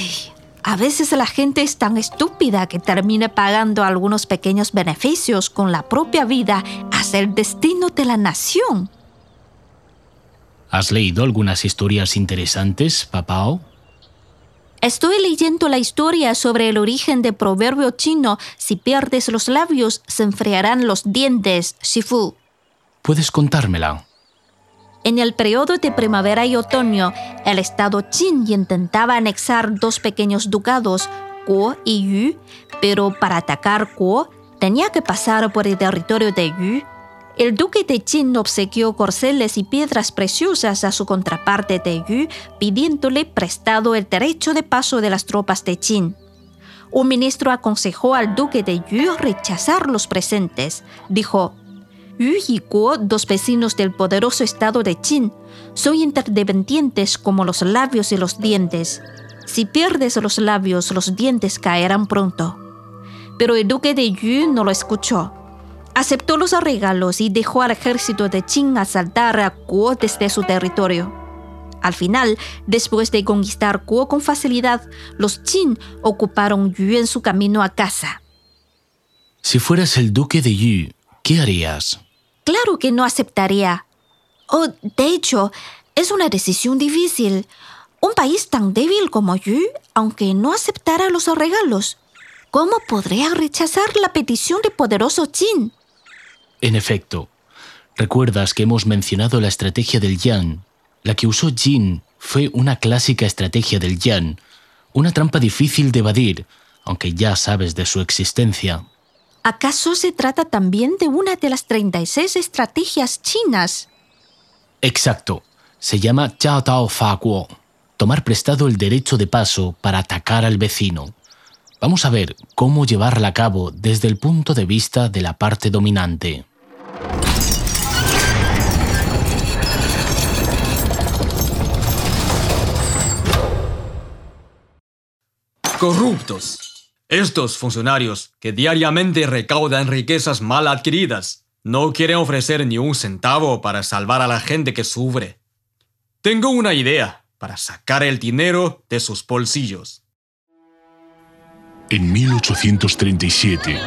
Ay, a veces la gente es tan estúpida que termina pagando algunos pequeños beneficios con la propia vida hacia el destino de la nación. ¿Has leído algunas historias interesantes, papao? Estoy leyendo la historia sobre el origen del proverbio chino si pierdes los labios se enfriarán los dientes, Shifu. ¿Puedes contármela? En el periodo de primavera y otoño, el estado Qin intentaba anexar dos pequeños ducados, Guo y Yu, pero para atacar Guo tenía que pasar por el territorio de Yu. El duque de Qin obsequió corceles y piedras preciosas a su contraparte de Yu, pidiéndole prestado el derecho de paso de las tropas de Qin. Un ministro aconsejó al duque de Yu rechazar los presentes. Dijo, Yu y Guo, dos vecinos del poderoso estado de Qin, son interdependientes como los labios y los dientes. Si pierdes los labios, los dientes caerán pronto. Pero el duque de Yu no lo escuchó aceptó los regalos y dejó al ejército de Qin asaltar a Guo desde su territorio. Al final, después de conquistar Guo con facilidad, los Qin ocuparon Yu en su camino a casa. Si fueras el duque de Yu, ¿qué harías? Claro que no aceptaría. Oh, de hecho, es una decisión difícil. Un país tan débil como Yu, aunque no aceptara los regalos, ¿cómo podría rechazar la petición de poderoso Qin? En efecto, recuerdas que hemos mencionado la estrategia del Yan. La que usó Jin fue una clásica estrategia del Yan, una trampa difícil de evadir, aunque ya sabes de su existencia. ¿Acaso se trata también de una de las 36 estrategias chinas? Exacto. Se llama Chao Tao Fa Guo, tomar prestado el derecho de paso para atacar al vecino. Vamos a ver cómo llevarla a cabo desde el punto de vista de la parte dominante. Corruptos. Estos funcionarios que diariamente recaudan riquezas mal adquiridas no quieren ofrecer ni un centavo para salvar a la gente que sufre. Tengo una idea para sacar el dinero de sus bolsillos. En 1837,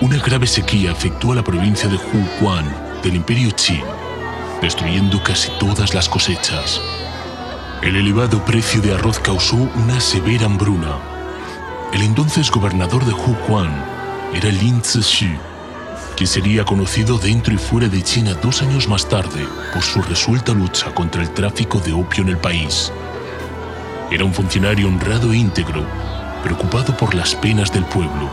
una grave sequía afectó a la provincia de Huquan del Imperio Qin, destruyendo casi todas las cosechas. El elevado precio de arroz causó una severa hambruna el entonces gobernador de Huquan era Lin Zexu, quien sería conocido dentro y fuera de China dos años más tarde por su resuelta lucha contra el tráfico de opio en el país. Era un funcionario honrado e íntegro, preocupado por las penas del pueblo.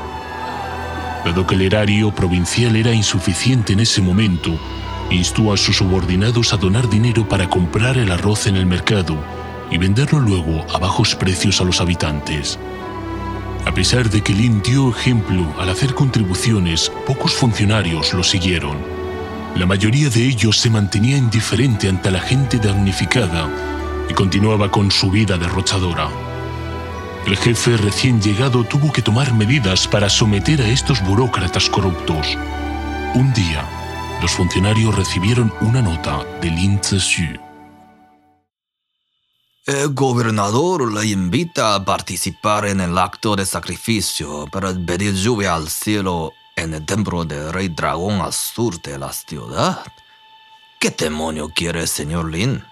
Dado que el erario provincial era insuficiente en ese momento, instó a sus subordinados a donar dinero para comprar el arroz en el mercado y venderlo luego a bajos precios a los habitantes. A pesar de que Lin dio ejemplo al hacer contribuciones, pocos funcionarios lo siguieron. La mayoría de ellos se mantenía indiferente ante la gente damnificada y continuaba con su vida derrochadora. El jefe recién llegado tuvo que tomar medidas para someter a estos burócratas corruptos. Un día, los funcionarios recibieron una nota de Lin Zexu. El gobernador le invita a participar en el acto de sacrificio para pedir lluvia al cielo en el templo del rey dragón al sur de la ciudad. ¿Qué demonio quiere el señor Lin?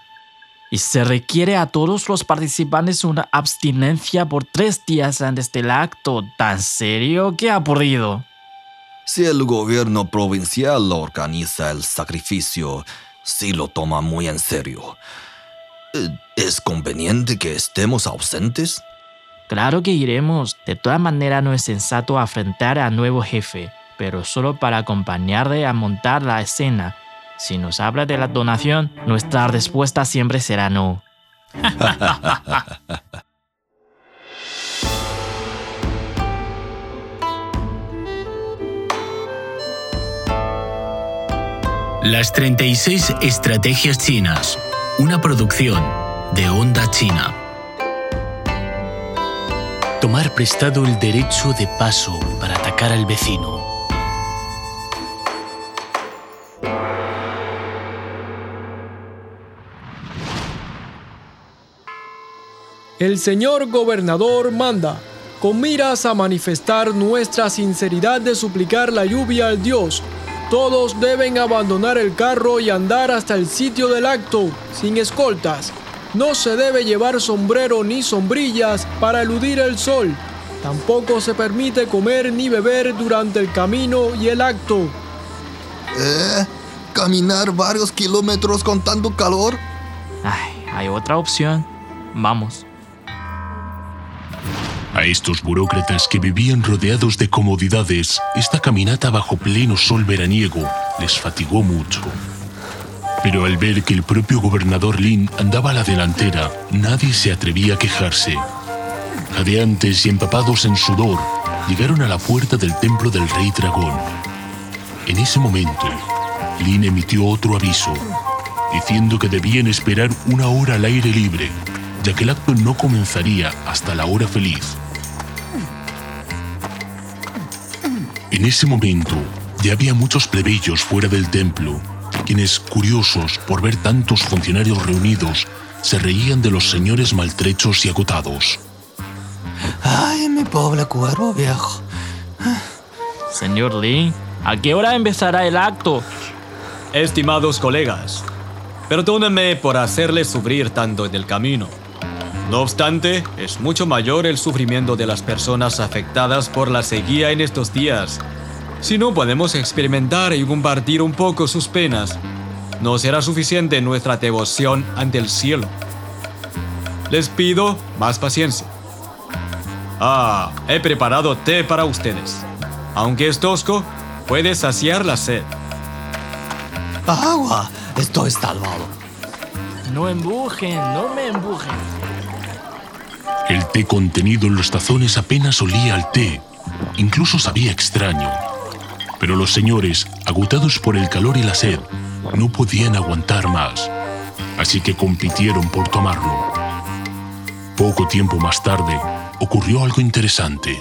Y se requiere a todos los participantes una abstinencia por tres días antes del acto. ¿Tan serio? ¡Qué aburrido! Si el gobierno provincial organiza el sacrificio, sí lo toma muy en serio. ¿Es conveniente que estemos ausentes? Claro que iremos. De todas maneras no es sensato afrontar al nuevo jefe, pero solo para acompañarle a montar la escena. Si nos habla de la donación, nuestra respuesta siempre será no. Las 36 estrategias chinas una producción de Onda China. Tomar prestado el derecho de paso para atacar al vecino. El señor gobernador manda, con miras a manifestar nuestra sinceridad de suplicar la lluvia al Dios. Todos deben abandonar el carro y andar hasta el sitio del acto, sin escoltas. No se debe llevar sombrero ni sombrillas para eludir el sol. Tampoco se permite comer ni beber durante el camino y el acto. ¿Eh? ¿Caminar varios kilómetros con tanto calor? Ay, hay otra opción. Vamos. A estos burócratas que vivían rodeados de comodidades, esta caminata bajo pleno sol veraniego les fatigó mucho. Pero al ver que el propio gobernador Lin andaba a la delantera, nadie se atrevía a quejarse. Jadeantes y empapados en sudor, llegaron a la puerta del templo del rey dragón. En ese momento, Lin emitió otro aviso, diciendo que debían esperar una hora al aire libre, ya que el acto no comenzaría hasta la hora feliz. En ese momento, ya había muchos plebeyos fuera del templo, quienes, curiosos por ver tantos funcionarios reunidos, se reían de los señores maltrechos y agotados. Ay, mi pobre cuervo viejo. Señor Lin, ¿a qué hora empezará el acto? Estimados colegas, perdónenme por hacerles sufrir tanto en el camino. No obstante, es mucho mayor el sufrimiento de las personas afectadas por la sequía en estos días. Si no podemos experimentar y compartir un poco sus penas, no será suficiente nuestra devoción ante el cielo. Les pido más paciencia. Ah, he preparado té para ustedes. Aunque es tosco, puede saciar la sed. Agua, estoy salvado. No embujen, no me embujen. Té contenido en los tazones apenas olía al té, incluso sabía extraño. Pero los señores, agotados por el calor y la sed, no podían aguantar más, así que compitieron por tomarlo. Poco tiempo más tarde, ocurrió algo interesante.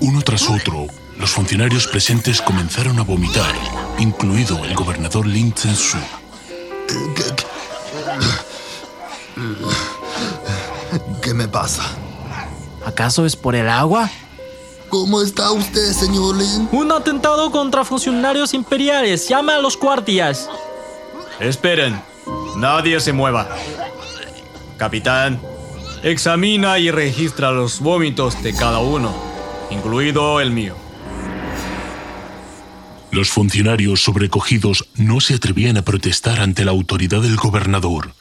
Uno tras otro, los funcionarios presentes comenzaron a vomitar, incluido el gobernador Lin Zhensu. ¿Qué me pasa? ¿Acaso es por el agua? ¿Cómo está usted, señor Lin? Un atentado contra funcionarios imperiales. Llama a los guardias. Esperen, nadie se mueva. Capitán, examina y registra los vómitos de cada uno, incluido el mío. Los funcionarios sobrecogidos no se atrevían a protestar ante la autoridad del gobernador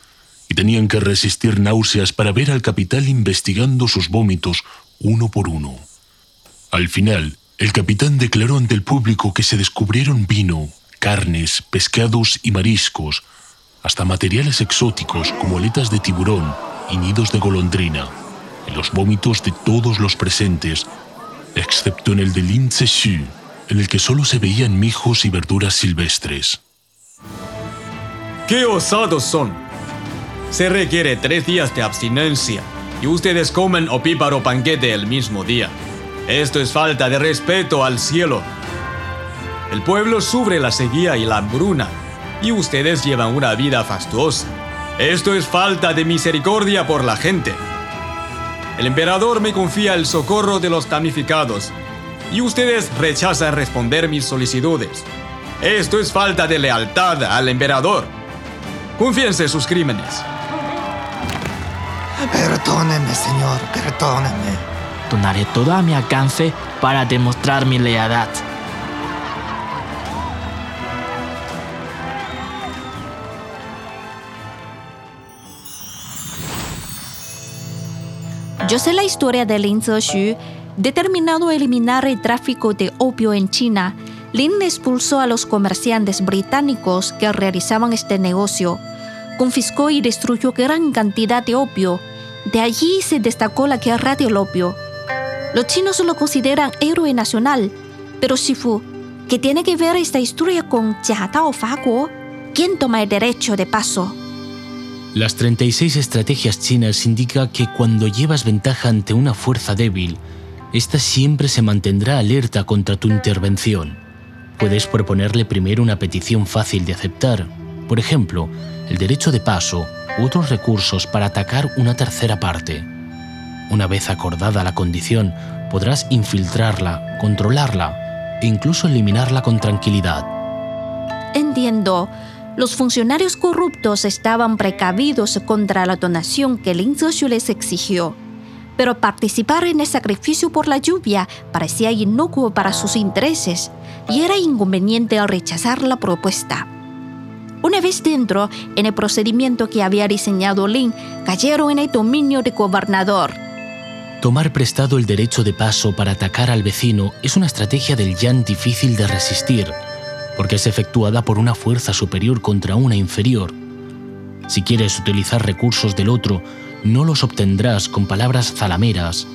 y tenían que resistir náuseas para ver al capitán investigando sus vómitos uno por uno. Al final, el capitán declaró ante el público que se descubrieron vino, carnes, pescados y mariscos, hasta materiales exóticos como aletas de tiburón y nidos de golondrina, en los vómitos de todos los presentes, excepto en el de Lin Zexu, en el que solo se veían mijos y verduras silvestres. ¡Qué osados son! Se requiere tres días de abstinencia y ustedes comen opíparo panquete el mismo día. Esto es falta de respeto al cielo. El pueblo sufre la sequía y la hambruna y ustedes llevan una vida fastuosa. Esto es falta de misericordia por la gente. El emperador me confía el socorro de los damnificados y ustedes rechazan responder mis solicitudes. Esto es falta de lealtad al emperador. Confiense sus crímenes. Perdóneme, señor, perdóneme. Donaré todo a mi alcance para demostrar mi lealtad. Yo sé la historia de Lin Zexu. Determinado a eliminar el tráfico de opio en China, Lin expulsó a los comerciantes británicos que realizaban este negocio. Confiscó y destruyó gran cantidad de opio. De allí se destacó la guerra del opio. Los chinos lo consideran héroe nacional. Pero Shifu, ¿qué tiene que ver esta historia con Jia Dao Fa Guo? ¿Quién toma el derecho de paso? Las 36 estrategias chinas indican que cuando llevas ventaja ante una fuerza débil, ésta siempre se mantendrá alerta contra tu intervención. Puedes proponerle primero una petición fácil de aceptar, por ejemplo, el derecho de paso, u otros recursos para atacar una tercera parte. Una vez acordada la condición, podrás infiltrarla, controlarla e incluso eliminarla con tranquilidad. Entiendo. Los funcionarios corruptos estaban precavidos contra la donación que Lin Zexu les exigió. Pero participar en el sacrificio por la lluvia parecía inocuo para sus intereses y era inconveniente al rechazar la propuesta. Una vez dentro, en el procedimiento que había diseñado Lin, cayeron en el dominio del gobernador. Tomar prestado el derecho de paso para atacar al vecino es una estrategia del Yan difícil de resistir porque es efectuada por una fuerza superior contra una inferior. Si quieres utilizar recursos del otro, no los obtendrás con palabras zalameras.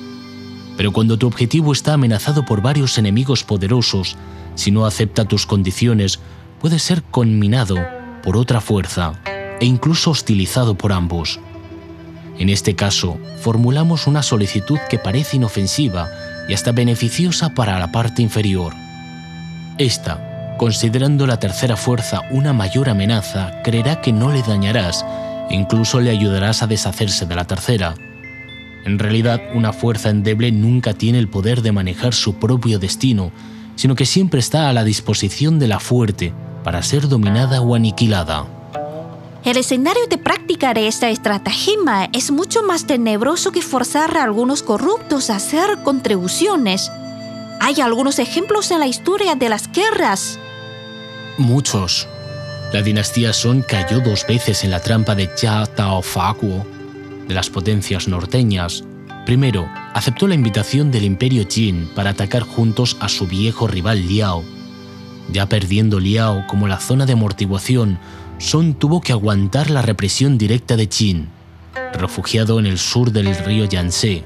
Pero cuando tu objetivo está amenazado por varios enemigos poderosos, si no acepta tus condiciones, puede ser conminado por otra fuerza e incluso hostilizado por ambos. En este caso, formulamos una solicitud que parece inofensiva y hasta beneficiosa para la parte inferior. Esta considerando la tercera fuerza una mayor amenaza, creerá que no le dañarás incluso le ayudarás a deshacerse de la tercera. En realidad, una fuerza endeble nunca tiene el poder de manejar su propio destino, sino que siempre está a la disposición de la fuerte para ser dominada o aniquilada. El escenario de práctica de esta estratagema es mucho más tenebroso que forzar a algunos corruptos a hacer contribuciones. Hay algunos ejemplos en la historia de las guerras. Muchos. La dinastía Song cayó dos veces en la trampa de Jia Taofakuo de las potencias norteñas. Primero, aceptó la invitación del imperio Jin para atacar juntos a su viejo rival Liao. Ya perdiendo Liao como la zona de amortiguación, Song tuvo que aguantar la represión directa de Qin, refugiado en el sur del río Yangtze.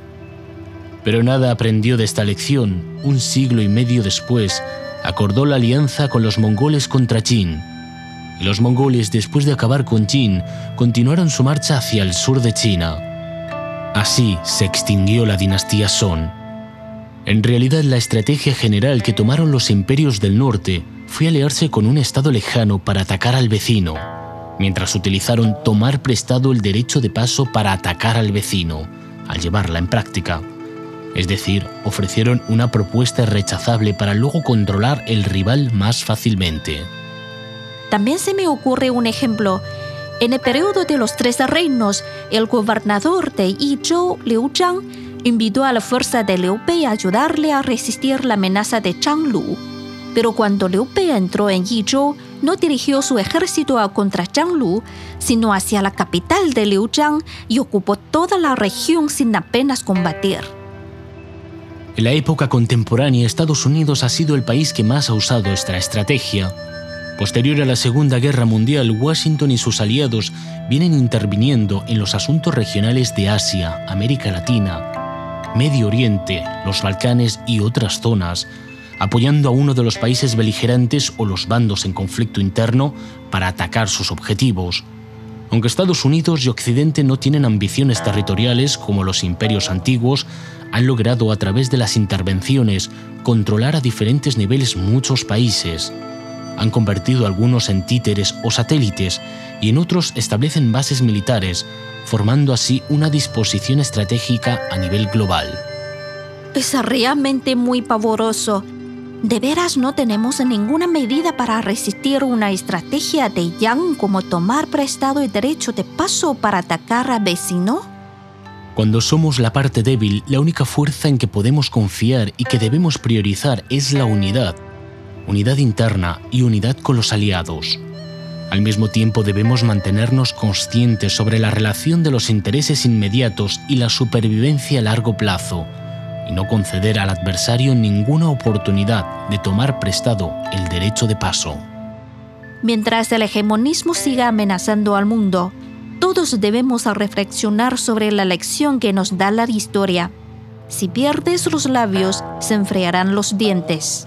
Pero nada aprendió de esta lección un siglo y medio después acordó la alianza con los mongoles contra Qin. Y los mongoles, después de acabar con Qin, continuaron su marcha hacia el sur de China. Así se extinguió la dinastía Song. En realidad, la estrategia general que tomaron los imperios del norte fue aliarse con un estado lejano para atacar al vecino, mientras utilizaron tomar prestado el derecho de paso para atacar al vecino, al llevarla en práctica. Es decir, ofrecieron una propuesta rechazable para luego controlar el rival más fácilmente. También se me ocurre un ejemplo. En el periodo de los Tres Reinos, el gobernador de Yizhou, Liu Zhang, invitó a la fuerza de Liu Bei a ayudarle a resistir la amenaza de Lu. Pero cuando Liu Bei entró en Yizhou, no dirigió su ejército contra Lu, sino hacia la capital de Liu Zhang y ocupó toda la región sin apenas combatir. En la época contemporánea, Estados Unidos ha sido el país que más ha usado esta estrategia. Posterior a la Segunda Guerra Mundial, Washington y sus aliados vienen interviniendo en los asuntos regionales de Asia, América Latina, Medio Oriente, los Balcanes y otras zonas, apoyando a uno de los países beligerantes o los bandos en conflicto interno para atacar sus objetivos. Aunque Estados Unidos y Occidente no tienen ambiciones territoriales como los imperios antiguos, han logrado a través de las intervenciones controlar a diferentes niveles muchos países. Han convertido algunos en títeres o satélites y en otros establecen bases militares, formando así una disposición estratégica a nivel global. Es realmente muy pavoroso. ¿De veras no tenemos ninguna medida para resistir una estrategia de Yang como tomar prestado el derecho de paso para atacar a vecino? Cuando somos la parte débil, la única fuerza en que podemos confiar y que debemos priorizar es la unidad. Unidad interna y unidad con los aliados. Al mismo tiempo debemos mantenernos conscientes sobre la relación de los intereses inmediatos y la supervivencia a largo plazo, y no conceder al adversario ninguna oportunidad de tomar prestado el derecho de paso. Mientras el hegemonismo siga amenazando al mundo, todos debemos reflexionar sobre la lección que nos da la historia. Si pierdes los labios, se enfriarán los dientes.